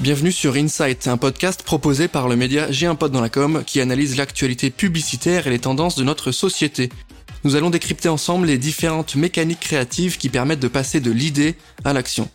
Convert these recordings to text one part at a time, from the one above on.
Bienvenue sur Insight, un podcast proposé par le média J'ai un pote dans la com qui analyse l'actualité publicitaire et les tendances de notre société. Nous allons décrypter ensemble les différentes mécaniques créatives qui permettent de passer de l'idée à l'action.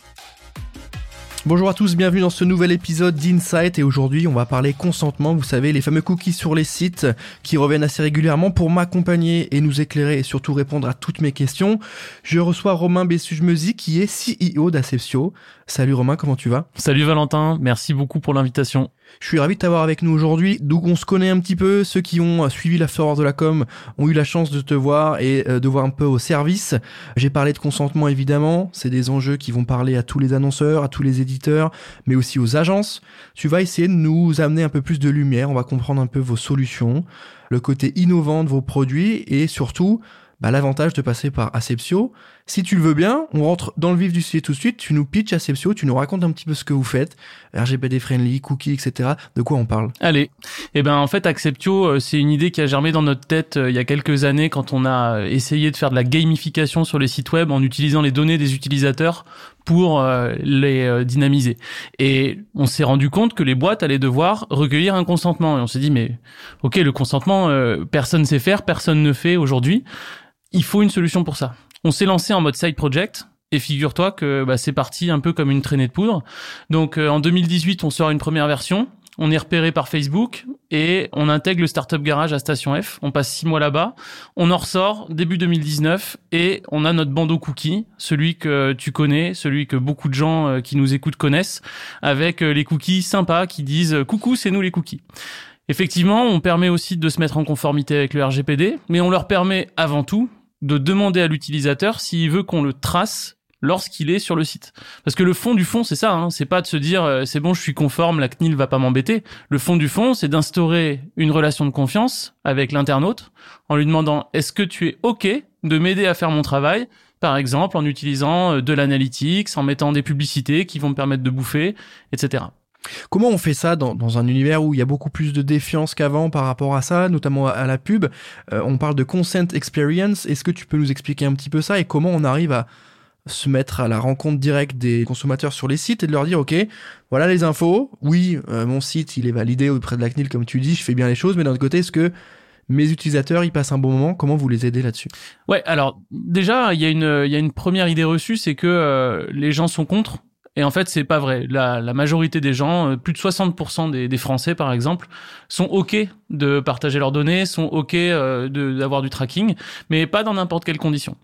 Bonjour à tous, bienvenue dans ce nouvel épisode d'Insight et aujourd'hui on va parler consentement, vous savez les fameux cookies sur les sites qui reviennent assez régulièrement pour m'accompagner et nous éclairer et surtout répondre à toutes mes questions. Je reçois Romain Bessuge-Meusy qui est CEO d'Aceptio. Salut Romain, comment tu vas? Salut Valentin, merci beaucoup pour l'invitation. Je suis ravi de t'avoir avec nous aujourd'hui. D'où on se connaît un petit peu. Ceux qui ont suivi la de la com ont eu la chance de te voir et euh, de voir un peu au service. J'ai parlé de consentement évidemment. C'est des enjeux qui vont parler à tous les annonceurs, à tous les éditeurs, mais aussi aux agences. Tu vas essayer de nous amener un peu plus de lumière. On va comprendre un peu vos solutions, le côté innovant de vos produits et surtout bah, l'avantage de passer par Aceptio. Si tu le veux bien, on rentre dans le vif du sujet tout de suite, tu nous pitches Aceptio, tu nous racontes un petit peu ce que vous faites, RGPD friendly, cookies, etc. De quoi on parle? Allez, eh ben en fait Aceptio, euh, c'est une idée qui a germé dans notre tête euh, il y a quelques années quand on a euh, essayé de faire de la gamification sur les sites web en utilisant les données des utilisateurs pour les dynamiser. Et on s'est rendu compte que les boîtes allaient devoir recueillir un consentement. Et on s'est dit, mais ok, le consentement, personne ne sait faire, personne ne fait aujourd'hui il faut une solution pour ça. On s'est lancé en mode side project. Et figure-toi que bah, c'est parti un peu comme une traînée de poudre. Donc euh, en 2018, on sort une première version. On est repéré par Facebook et on intègre le Startup Garage à Station F. On passe six mois là-bas. On en ressort début 2019 et on a notre bandeau cookie, celui que tu connais, celui que beaucoup de gens euh, qui nous écoutent connaissent, avec euh, les cookies sympas qui disent coucou, c'est nous les cookies. Effectivement, on permet aussi de se mettre en conformité avec le RGPD, mais on leur permet avant tout de demander à l'utilisateur s'il veut qu'on le trace lorsqu'il est sur le site. Parce que le fond du fond, c'est ça, hein. c'est pas de se dire euh, c'est bon, je suis conforme, la CNIL va pas m'embêter. Le fond du fond, c'est d'instaurer une relation de confiance avec l'internaute en lui demandant est-ce que tu es OK de m'aider à faire mon travail par exemple en utilisant euh, de l'analytics, en mettant des publicités qui vont me permettre de bouffer, etc. Comment on fait ça dans, un univers où il y a beaucoup plus de défiance qu'avant par rapport à ça, notamment à, la pub? Euh, On parle de consent experience. Est-ce que tu peux nous expliquer un petit peu ça et comment on arrive à se mettre à la rencontre directe des consommateurs sur les sites et de leur dire ok voilà les infos oui euh, mon site il est validé auprès de la CNIL comme tu dis je fais bien les choses mais d'un autre côté est-ce que mes utilisateurs, ils passent un bon moment? Comment vous les aidez là-dessus? Ouais, alors déjà, il y a une, il y a une première idée reçue, c'est que euh, les gens sont contre. Et en fait, c'est pas vrai. La, la, majorité des gens, euh, plus de 60% des, des, Français, par exemple, sont OK de partager leurs données, sont OK euh, d'avoir du tracking, mais pas dans n'importe quelle condition.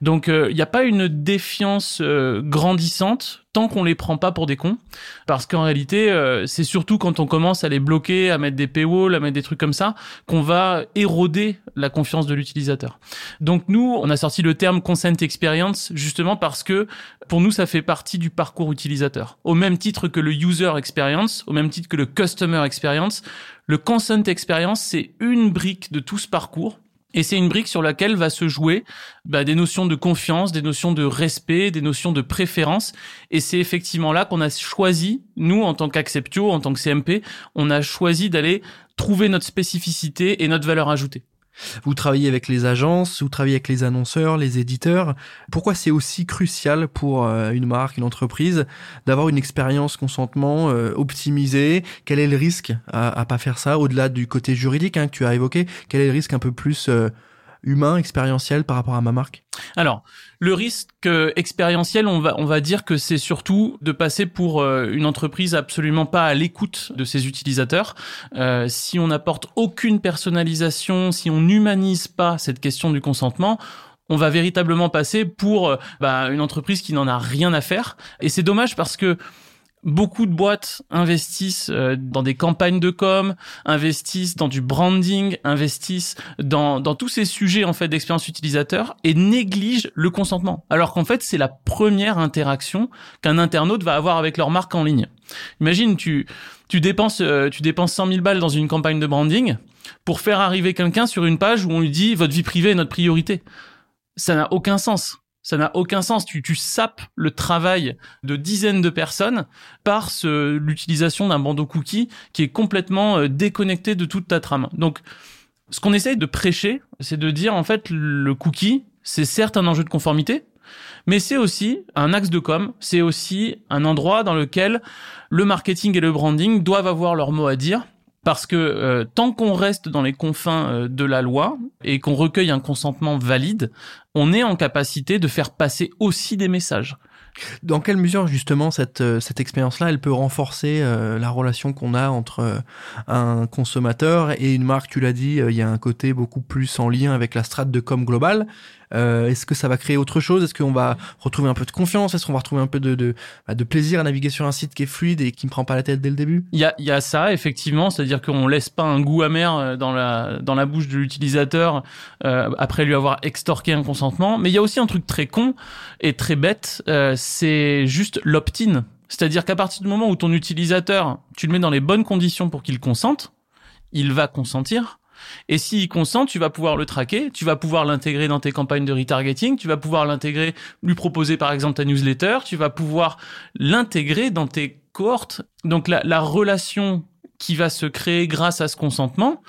Donc, il euh, n'y a pas une défiance euh, grandissante tant qu'on les prend pas pour des cons, parce qu'en réalité, c'est surtout quand on commence à les bloquer, à mettre des paywalls, à mettre des trucs comme ça, qu'on va éroder la confiance de l'utilisateur. Donc nous, on a sorti le terme consent experience justement parce que pour nous, ça fait partie du parcours utilisateur. Au même titre que le user experience, au même titre que le customer experience, le consent experience, c'est une brique de tout ce parcours. Et c'est une brique sur laquelle va se jouer bah, des notions de confiance, des notions de respect, des notions de préférence. Et c'est effectivement là qu'on a choisi, nous, en tant qu'Acceptio, en tant que CMP, on a choisi d'aller trouver notre spécificité et notre valeur ajoutée. Vous travaillez avec les agences, vous travaillez avec les annonceurs, les éditeurs. Pourquoi c'est aussi crucial pour euh, une marque, une entreprise, d'avoir une expérience consentement euh, optimisée? Quel est le risque à, à pas faire ça au-delà du côté juridique hein, que tu as évoqué? Quel est le risque un peu plus euh, humain, expérientiel par rapport à ma marque? Alors, le risque expérientiel, on va, on va dire que c'est surtout de passer pour euh, une entreprise absolument pas à l'écoute de ses utilisateurs. Euh, si on n'apporte aucune personnalisation, si on n'humanise pas cette question du consentement, on va véritablement passer pour euh, bah, une entreprise qui n'en a rien à faire. Et c'est dommage parce que Beaucoup de boîtes investissent euh, dans des campagnes de com, investissent dans du branding, investissent dans, tous ces sujets en fait d'expérience utilisateur et négligent le consentement. Alors qu'en fait, c'est la première interaction qu'un internaute va avoir avec leur marque en ligne. Imagine, tu, tu dépenses, euh, tu dépenses 100 000 balles dans une campagne de branding pour faire arriver quelqu'un sur une page où on lui dit votre vie privée est notre priorité. Ça n'a aucun sens. Ça n'a aucun sens. Tu, tu sapes le travail de dizaines de personnes par l'utilisation d'un bandeau cookie qui est complètement euh, déconnecté de toute ta trame. Donc, ce qu'on essaye de prêcher, c'est de dire en fait le cookie, c'est certes un enjeu de conformité, mais c'est aussi un axe de com, c'est aussi un endroit dans lequel le marketing et le branding doivent avoir leur mot à dire parce que euh, tant qu'on reste dans les confins euh, de la loi et qu'on recueille un consentement valide, on est en capacité de faire passer aussi des messages. Dans quelle mesure justement cette, euh, cette expérience-là, elle peut renforcer la relation qu'on a entre un consommateur et une marque? Tu l'as dit, il y a un côté beaucoup plus en lien avec la strate de com globale. Euh, est-ce que ça va créer autre chose? Est-ce qu'on va retrouver un peu de confiance? Est-ce qu'on va retrouver un peu de, de, bah, de, plaisir à naviguer sur un site qui est fluide et qui ne prend pas la tête dès le début? Il y a, y a ça, effectivement, c'est-à-dire qu'on laisse pas un goût amer euh, dans la, dans la bouche de l'utilisateur euh, après lui avoir extorqué un consentement. Mais il y a aussi un truc très con et très bête, euh, c'est juste l'opt-in. C'est-à-dire qu'à partir du moment où ton utilisateur, tu le mets dans les bonnes conditions pour qu'il consente, il va consentir. Et s'il consent, tu vas pouvoir le traquer, tu vas pouvoir l'intégrer dans tes campagnes de retargeting, tu vas pouvoir l'intégrer, lui proposer par exemple ta newsletter, tu vas pouvoir l'intégrer dans tes cohortes. Donc la, la relation qui va se créer grâce à ce consentement,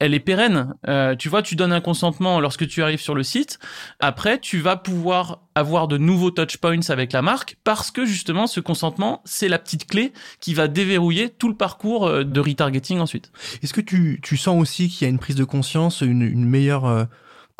elle est pérenne. Euh, tu vois, tu donnes un consentement lorsque tu arrives sur le site. Après, tu vas pouvoir avoir de nouveaux touch points avec la marque parce que justement, ce consentement, c'est la petite clé qui va déverrouiller tout le parcours euh, de retargeting ensuite. Est-ce que tu, tu sens aussi qu'il y a une prise de conscience, une, une meilleure euh,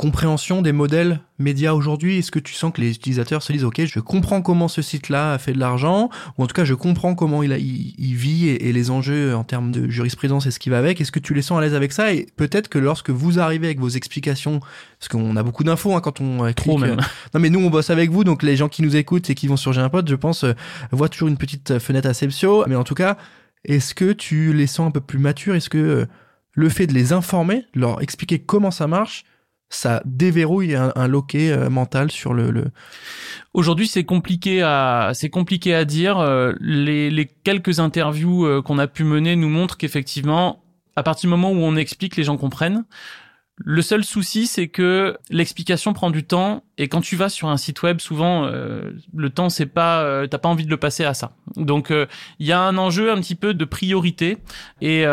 compréhension des modèles médias aujourd'hui? Est-ce que tu sens que les utilisateurs se disent OK, je comprends comment ce site-là a fait de l'argent, ou en tout cas je comprends comment il, a, il, vit et, les enjeux en termes de jurisprudence et ce qui va avec? Est-ce que tu les sens à l'aise avec ça? Et peut-être que lorsque vous arrivez avec vos explications, parce qu'on a beaucoup d'infos hein, quand on Trop même. Euh, non mais nous on bosse avec vous, donc les gens qui nous écoutent et qui vont sur J'ai je pense, euh, voient toujours une petite fenêtre à Sepsio. Mais en tout cas, est-ce que tu les sens un peu plus matures? Est-ce que euh, le fait de les informer, leur expliquer comment ça marche, ça déverrouille un, loquet euh, mental sur le. le... Aujourd'hui, c'est compliqué à c'est compliqué à dire. Euh, les, les quelques interviews euh, qu'on a pu mener nous montrent qu'effectivement, à partir du moment où on explique, les gens comprennent. Le seul souci, c'est que l'explication prend du temps et quand tu vas sur un site web, souvent euh, le temps c'est pas, euh, t'as pas envie de le passer à ça. Donc euh, il y a un enjeu un petit peu de priorité et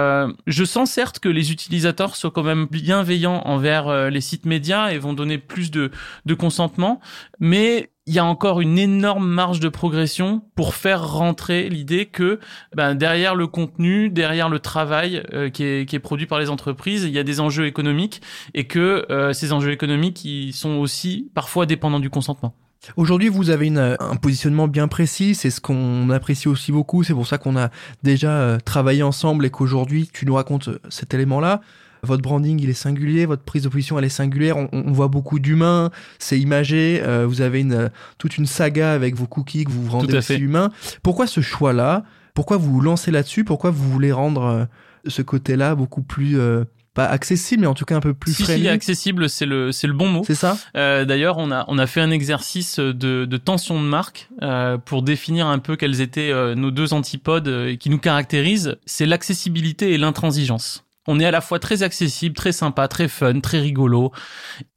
je sens certes que les utilisateurs sont quand même bienveillants envers les sites médias et vont donner plus de, de consentement, mais il y a encore une énorme marge de progression pour faire rentrer l'idée que ben, derrière le contenu, derrière le travail euh, qui, est, produit par les entreprises, il y a des enjeux économiques et que euh, ces enjeux économiques ils sont aussi parfois dépendants du consentement. Aujourd'hui, vous avez une, un positionnement bien précis, c'est ce qu'on apprécie aussi beaucoup, c'est pour ça qu'on a déjà euh, travaillé ensemble et qu'aujourd'hui tu nous racontes cet élément-là. Votre branding il est singulier, votre prise de position elle est singulière, on, voit beaucoup d'humains, c'est imagé, euh, vous avez une, toute une saga avec vos cookies que vous vous rendez aussi humain. Pourquoi ce choix-là? Pourquoi vous vous lancez là-dessus? Pourquoi vous voulez rendre euh, ce côté-là beaucoup plus euh, pas accessible mais en tout cas un peu plus si, accessible c'est le c'est le bon mot. C'est ça euh, d'ailleurs on a on a fait un exercice de, de tension de marque euh, pour définir un peu quels étaient nos deux antipodes qui nous caractérisent. C'est l'accessibilité et l'intransigeance. On est à la fois très accessible, très sympa, très fun, très rigolo,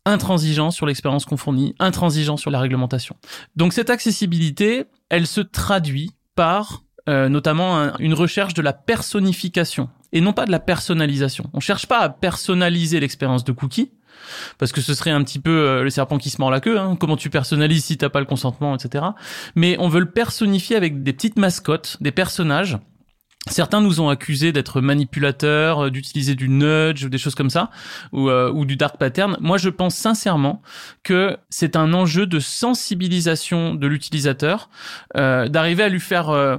intransigeant sur l'expérience qu'on fournit, intransigeant sur la réglementation. Donc cette accessibilité, elle se traduit par euh, notamment une recherche de la personnification et non pas de la personnalisation. On cherche pas à personnaliser l'expérience de cookie parce que ce serait un petit peu euh, le serpent qui se mord la queue. Hein. Comment tu personnalises si t'as pas le consentement, etc. Mais on veut le personnifier avec des petites mascottes, des personnages Certains nous ont accusés d'être manipulateurs, euh, d'utiliser du nudge ou des choses comme ça, ou, euh, ou, du dark pattern. Moi, je pense sincèrement que c'est un enjeu de sensibilisation de l'utilisateur, euh, d'arriver à lui faire euh,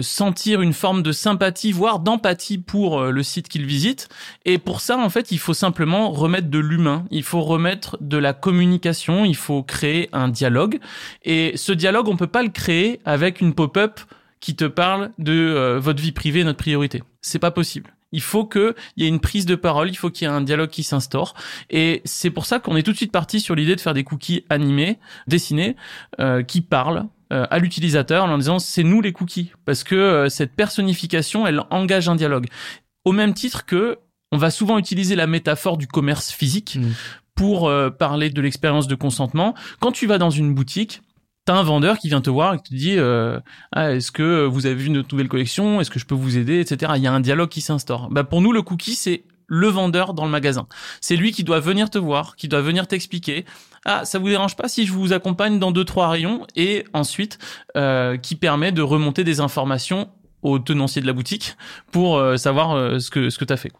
sentir une forme de sympathie, voire d'empathie pour le site qu'il visite. Et pour ça, en fait, il faut simplement remettre de l'humain, il faut remettre de la communication, il faut créer un dialogue. Et ce dialogue, on peut pas le créer avec une pop-up qui te parle de euh, votre vie privée, notre priorité. C'est pas possible. Il faut qu'il y ait une prise de parole, il faut qu'il y ait un dialogue qui s'instaure. Et c'est pour ça qu'on est tout de suite parti sur l'idée de faire des cookies animés, dessinés, euh, qui parlent euh, à l'utilisateur en disant c'est nous les cookies. Parce que cette personnification, elle engage un dialogue. Au même titre que on va souvent utiliser la métaphore du commerce physique mmh. pour parler de l'expérience de consentement. Quand tu vas dans une boutique, t'as un vendeur qui vient te voir et qui te dit euh, ah, est-ce que vous avez vu notre nouvelle collection? Est-ce que je peux vous aider? Etc il y a un dialogue qui s'instaure bah pour nous le cookie c'est le vendeur dans le magasin. C'est lui qui doit venir te voir, qui doit venir t'expliquer. Ah, ça vous dérange pas si je vous accompagne dans deux trois rayons et ensuite euh, qui permet de remonter des informations au tenancier de la boutique pour euh, savoir euh, ce que ce que t'as fait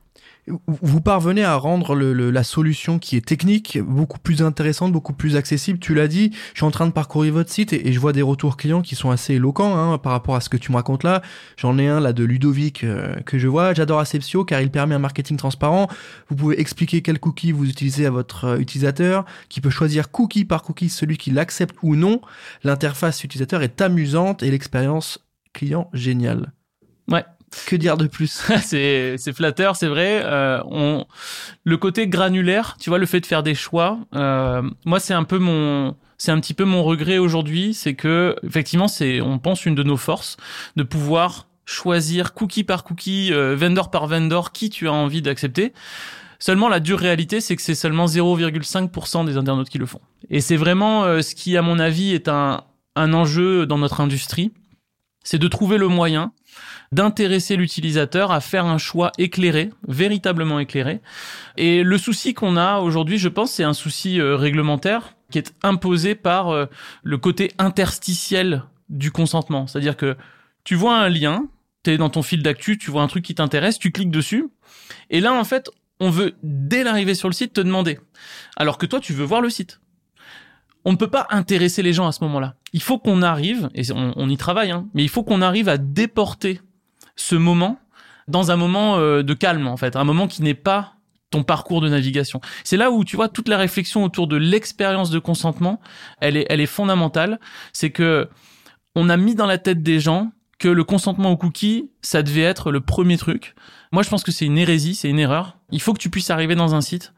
vous parvenez à rendre le, la solution qui est technique beaucoup plus intéressante, beaucoup plus accessible. Tu l'as dit, je suis en train de parcourir votre site et, je vois des retours clients qui sont assez éloquents hein, par rapport à ce que tu me racontes là. J'en ai un là de Ludovic euh, que je vois. J'adore Acepsio car il permet un marketing transparent. Vous pouvez expliquer quel cookie vous utilisez à votre euh, utilisateur, qui peut choisir cookie par cookie celui qui l'accepte ou non. L'interface utilisateur est amusante et l'expérience client géniale. Ouais, que dire de plus? C'est c'est flatteur, c'est vrai. Euh, on le côté granulaire, tu vois, le fait de faire des choix. Euh, moi, c'est un peu mon c'est un petit peu mon regret aujourd'hui, c'est que effectivement, c'est on pense une de nos forces de pouvoir choisir cookie par cookie, euh, par vendor, qui tu as envie d'accepter. Seulement, la dure réalité, c'est que c'est seulement 0,5% des internautes qui le font. Et c'est vraiment euh, ce qui, à mon avis, est un, un enjeu dans notre industrie. C'est de trouver le moyen d'intéresser l'utilisateur à faire un choix éclairé, véritablement éclairé. Et le souci qu'on a aujourd'hui, je pense, c'est un souci euh, réglementaire qui est imposé par euh, le côté interstitiel du consentement. C'est-à-dire que tu vois un lien, tu es dans ton fil d'actu, tu vois un truc qui t'intéresse, tu cliques dessus, et là, en fait, on veut, dès l'arrivée sur le site, te demander. Alors que toi, tu veux voir le site on ne peut pas intéresser les gens à ce moment-là. Il faut qu'on arrive, et on, y travaille, hein, mais il faut qu'on arrive à déporter ce moment dans un moment euh, de calme en fait, un moment qui n'est pas ton parcours de navigation. C'est là où tu vois toute la réflexion autour de l'expérience de consentement, elle est elle est fondamentale, c'est que on a mis dans la tête des gens que le consentement au cookie, ça devait être le premier truc. Moi, je pense que c'est une hérésie, c'est une erreur. Il faut que tu puisses arriver dans un site,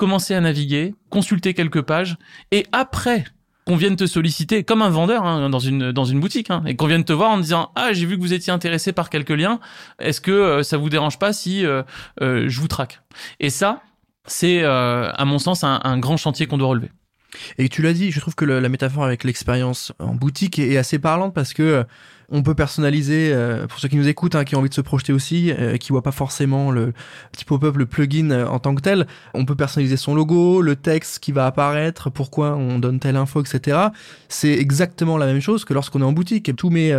commencer à naviguer, consulter quelques pages, et après qu'on vienne te solliciter comme un vendeur hein, dans une dans une boutique hein, et qu'on vienne te voir en disant ah j'ai vu que vous étiez intéressé par quelques liens. Est-ce que euh, ça vous dérange pas si euh, euh, je vous traque? Et ça c'est à mon sens un, grand chantier qu'on doit relever. Et tu l'as dit je trouve que la métaphore avec l'expérience en boutique est, assez parlante parce que on peut personnaliser, euh, pour ceux qui nous écoutent, hein, qui ont envie de se projeter aussi, euh, qui voient pas forcément le petit pop-up, le plugin euh, en tant que tel, on peut personnaliser son logo, le texte qui va apparaître, pourquoi on donne telle info, etc. C'est exactement la même chose que lorsqu'on est en boutique. Tous mes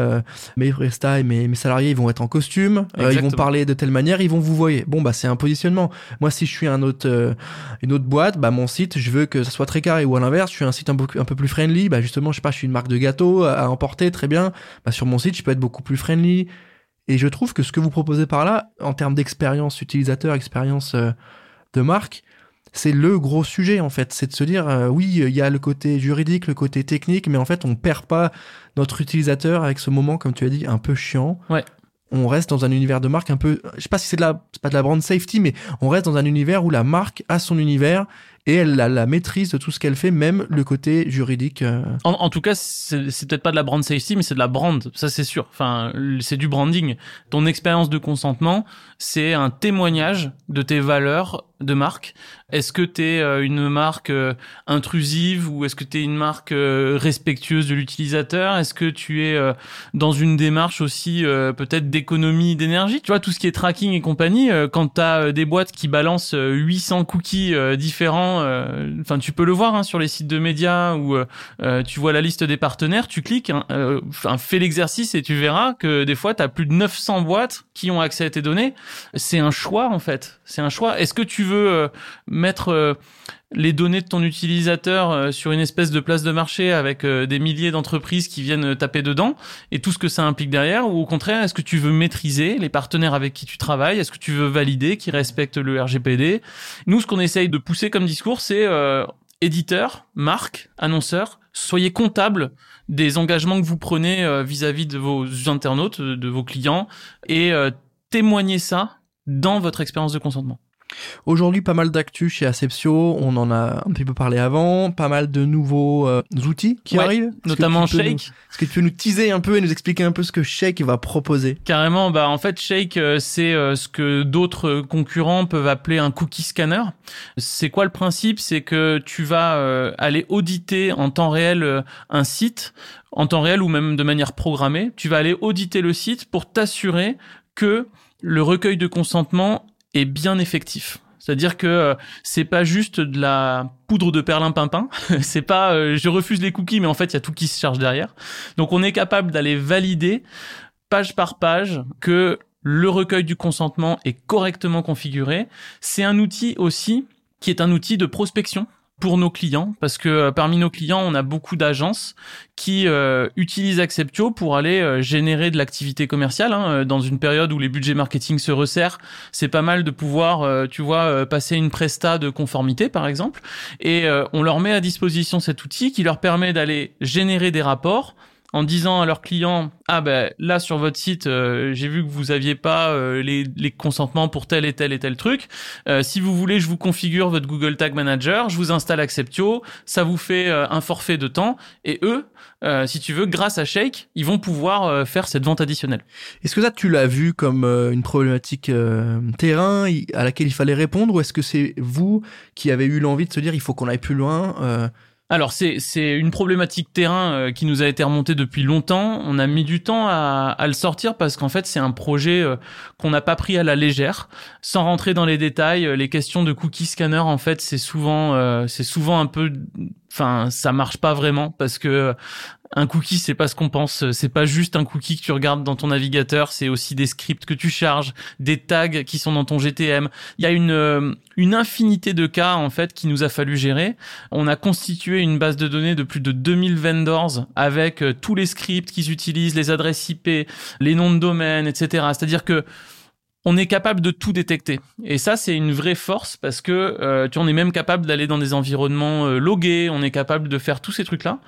mes prestats et mes, mes salariés, ils vont être en costume, ils vont parler de telle manière, ils vont vous voyer. Bon bah c'est un positionnement. Moi si je suis un autre une autre boîte, bah mon site, je veux que ça soit très carré ou à l'inverse, je suis un site un peu, un peu plus friendly, bah justement je sais pas, je suis une marque de gâteau à emporter très bien, bah sur mon site, je peux être beaucoup plus friendly. Et je trouve que ce que vous proposez par là, en termes d'expérience utilisateur, expérience euh, de marque, c'est le gros sujet en fait. C'est de se dire, euh, oui, il y a le côté juridique, le côté technique, mais en fait, on perd pas notre utilisateur avec ce moment, comme tu as dit, un peu chiant. Ouais. On reste dans un univers de marque un peu, je sais pas si c'est de la, c'est pas de la brand safety, mais on reste dans un univers où la marque a son univers et elle a la maîtrise de tout ce qu'elle fait, même le côté juridique. Euh. En, tout cas, c'est peut-être pas de la brand safety, mais c'est de la brand, ça c'est sûr. Enfin, c'est du branding. Ton expérience de consentement, c'est un témoignage de tes valeurs de marque. Est-ce que tu es euh, une marque euh, intrusive ou est-ce que tu es une marque respectueuse de l'utilisateur? Est-ce que tu es dans une démarche aussi peut-être d'économie d'énergie? Tu vois, tout ce qui est tracking et compagnie, quand tu as des boîtes qui balancent 800 cookies différents enfin tu peux le voir hein, sur les sites de médias où euh, euh, tu vois la liste des partenaires, tu cliques, hein, fais l'exercice et tu verras que des fois tu as plus de 900 boîtes qui ont accès à tes données. C'est un choix en fait, c'est un choix. Est-ce que tu veux mettre les données de ton utilisateur euh, sur une espèce de place de marché avec euh, des milliers d'entreprises qui viennent taper dedans et tout ce que ça implique derrière? Ou au contraire est-ce que tu veux maîtriser les partenaires avec qui tu travailles? Est-ce que tu veux valider qu'ils respectent le RGPD nous ce qu'on essaye de pousser comme discours c'est euh, éditeur marque annonceur soyez comptable des engagements que vous prenez vis-à-vis -vis de vos internautes de vos clients et témoignez ça dans votre expérience de consentement Aujourd'hui, pas mal d'actu chez Aceptio, on en a un petit peu parlé avant, pas mal de nouveaux euh, outils qui arrivent. Notamment Shake. Est-ce que tu peux nous teaser un peu et nous expliquer un peu ce que Shake va proposer? Carrément, bah en fait Shake euh, c'est euh, ce que d'autres concurrents peuvent appeler un cookie scanner. C'est quoi le principe? C'est que tu vas aller auditer en temps réel un site en temps réel ou même de manière programmée, tu vas aller auditer le site pour t'assurer que le recueil de consentement est bien effectif. C'est-à-dire que euh, c'est pas juste de la poudre de perlimpinpin, c'est pas euh, je refuse les cookies mais en fait il y a tout qui se charge derrière. Donc on est capable d'aller valider page par page que le recueil du consentement est correctement configuré. C'est un outil aussi qui est un outil de prospection pour nos clients parce que euh, parmi nos clients, on a beaucoup d'agences qui euh, utilisent Acceptio pour aller euh, générer de l'activité commerciale hein, dans une période où les budgets marketing se resserrent. C'est pas mal de pouvoir, tu vois, passer une presta de conformité par exemple et on leur met à disposition cet outil qui leur permet d'aller générer des rapports en disant à leurs clients ah ben là sur votre site euh, j'ai vu que vous aviez pas euh, les, les, consentements pour tel et tel et tel truc. Euh, si vous voulez je vous configure votre Google Tag Manager je vous installe Acceptio ça vous fait un forfait de temps. Et eux si tu veux grâce à Shake ils vont pouvoir faire cette vente additionnelle. Est-ce que ça tu l'as vu comme une problématique terrain à laquelle il fallait répondre ou est-ce que c'est vous qui avez eu l'envie de se dire il faut qu'on aille plus loin alors c'est une problématique terrain euh, qui nous a été remontée depuis longtemps. On a mis du temps à, à le sortir parce qu'en fait c'est un projet euh, qu'on n'a pas pris à la légère. Sans rentrer dans les détails, euh, les questions de cookie scanner en fait c'est souvent c'est souvent un peu enfin ça marche pas vraiment parce que un cookie c'est pas ce qu'on pense. C'est pas juste un cookie que tu regardes dans ton navigateur. C'est aussi des scripts que tu charges des tags qui sont dans ton GTM il y a une euh, une infinité de cas en fait qui nous a fallu gérer. On a constitué une base de données de plus de 2000 vendors avec euh, tous les scripts qu'ils utilisent les adresses IP les noms de domaine etc c'est-à-dire que on est capable de tout détecter. Et ça, c'est une vraie force parce que euh, tu en es même capable d'aller dans des environnements euh, logués, on est capable de faire tous ces trucs-là.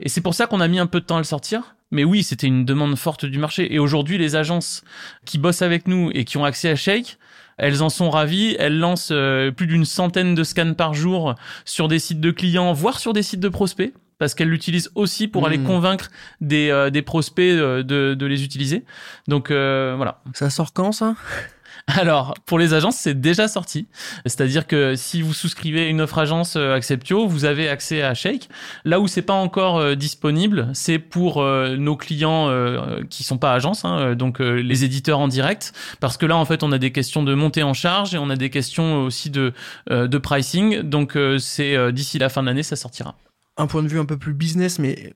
Et c'est pour ça qu'on a mis un peu de temps à le sortir. Mais oui, c'était une demande forte du marché. Et aujourd'hui, les agences qui bossent avec nous et qui ont accès à Shake, elles en sont ravies. Elles lancent euh, plus d'une centaine de scans par jour sur des sites de clients, voire sur des sites de prospects parce qu'elle l'utilise aussi pour aller hmm. convaincre des, euh, des prospects euh, de, de, les utiliser. Donc euh, voilà. Ça sort quand ça? Alors, pour les agences, c'est déjà sorti. C'est-à-dire que si vous souscrivez une offre agence Acceptio, vous avez accès à Shake. Là où c'est pas encore disponible, c'est pour nos clients qui sont pas agences, hein, donc les éditeurs en direct, parce que là, en fait, on a des questions de montée en charge et on a des questions aussi de de pricing. Donc, c'est d'ici la fin de l'année, ça sortira un point de vue un peu plus business, mais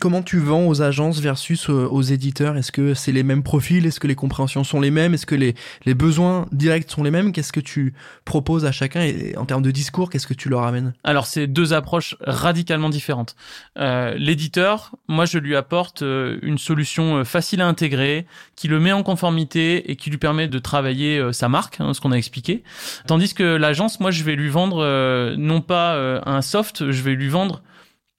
comment tu vends aux agences versus euh, aux éditeurs? Est-ce que c'est les mêmes profils? Est-ce que les compréhensions sont les mêmes? Est-ce que les, les besoins directs sont les mêmes? Qu'est-ce que tu proposes à chacun? Et en termes de discours, qu'est-ce que tu leur amènes? Alors, c'est deux approches radicalement différentes. Euh, L'éditeur, moi, je lui apporte euh, une solution euh, facile à intégrer, qui le met en conformité et qui lui permet de travailler sa marque, hein, ce qu'on a expliqué. Tandis que l'agence, moi, je vais lui vendre non pas un soft, je vais lui vendre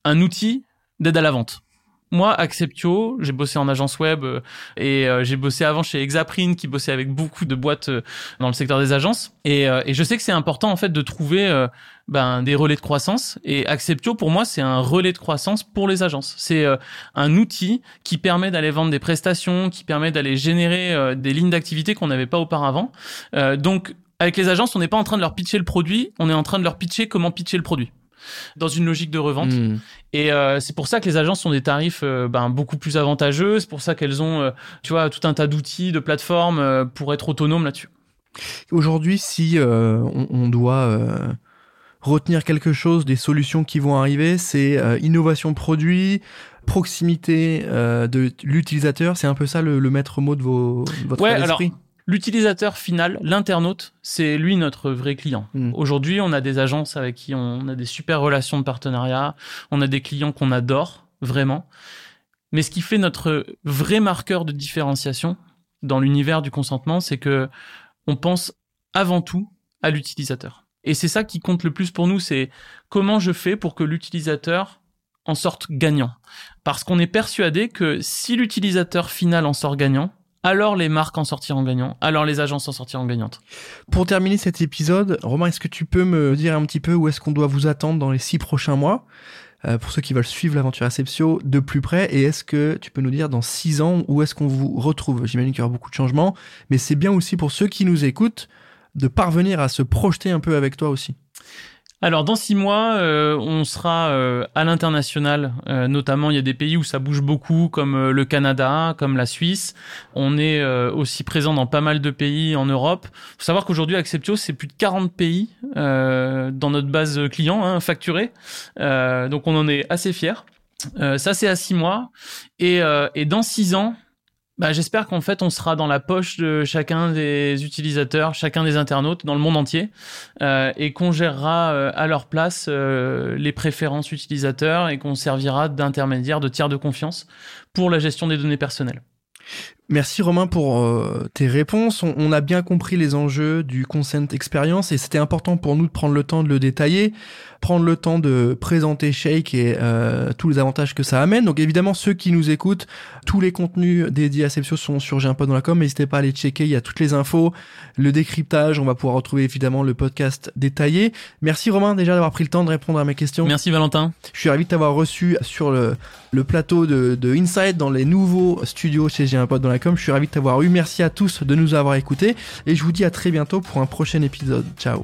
un outil d'aide à la vente. Moi, Acceptio, j'ai bossé en agence web euh, et euh, j'ai bossé avant chez Exaprint qui bossait avec beaucoup de boîtes euh, dans le secteur des agences. Et, je sais que c'est important en fait de trouver ben, des relais de croissance. Et Acceptio, pour moi, c'est un relais de croissance pour les agences. C'est un outil qui permet d'aller vendre des prestations, qui permet d'aller générer des lignes d'activité qu'on n'avait pas auparavant. donc, avec les agences, on n'est pas en train de leur pitcher le produit, on est en train de leur pitcher comment pitcher le produit dans une logique de revente. Hmm. Et euh, c'est pour ça que les agences ont des tarifs euh, ben, beaucoup plus avantageux. C'est pour ça qu'elles ont, euh, tu vois, tout un tas d'outils, de plateformes pour être autonomes là-dessus. Aujourd'hui, si on, on, doit retenir quelque chose des solutions qui vont arriver, c'est innovation produit, proximité de l'utilisateur. C'est un peu ça le, maître mot de vos, votre ouais, esprit? L'utilisateur final, l'internaute, c'est lui notre vrai client. Hmm. Aujourd'hui, on a des agences avec qui on a des super relations de partenariat, on a des clients qu'on adore vraiment. Mais ce qui fait notre vrai marqueur de différenciation dans l'univers du consentement, c'est que on pense avant tout à l'utilisateur. Et c'est ça qui compte le plus pour nous, c'est comment je fais pour que l'utilisateur en sorte gagnant. Parce qu'on est persuadé que si l'utilisateur final en sort gagnant, alors les marques en sortiront gagnant, alors les agences en sortiront gagnantes. Pour terminer cet épisode, Romain, est-ce que tu peux me dire un petit peu où est-ce qu'on doit vous attendre dans les six prochains mois euh, pour ceux qui veulent suivre l'aventure Aceptio de plus près? Et est-ce que tu peux nous dire dans six ans où est-ce qu'on vous retrouve? J'imagine qu'il y aura beaucoup de changements, mais c'est bien aussi pour ceux qui nous écoutent de parvenir à se projeter un peu avec toi aussi. Alors dans six mois, euh, on sera euh, à l'international. Euh, notamment, il y a des pays où ça bouge beaucoup, comme le Canada, comme la Suisse. On est aussi présent dans pas mal de pays en Europe. Faut savoir qu'aujourd'hui, Acceptio, c'est plus de 40 pays dans notre base client hein, facturée. donc on en est assez fiers. ça, c'est à six mois. Et, et dans six ans, bah, j'espère qu'en fait, on sera dans la poche de chacun des utilisateurs, chacun des internautes dans le monde entier, euh, et qu'on gérera euh, à leur place euh, les préférences utilisateurs et qu'on servira d'intermédiaire, de tiers de confiance pour la gestion des données personnelles. Merci Romain pour euh, tes réponses. On, a bien compris les enjeux du consent experience et c'était important pour nous de prendre le temps de le détailler, prendre le temps de présenter Shake et euh, tous les avantages que ça amène. Donc évidemment ceux qui nous écoutent, tous les contenus dédiés à Sepsio sont sur J'ai un peu dans la com. N'hésitez pas à les checker. Il y a toutes les infos, le décryptage. On va pouvoir retrouver évidemment le podcast détaillé. Merci Romain déjà d'avoir pris le temps de répondre à mes questions. Merci Valentin. Je suis ravi de t'avoir reçu sur le, le plateau de, de Inside dans les nouveaux studios chez J'ai un pote dans la comme Je suis ravi de t'avoir eu. Merci à tous de nous avoir écoutés et je vous dis à très bientôt pour un prochain épisode. Ciao.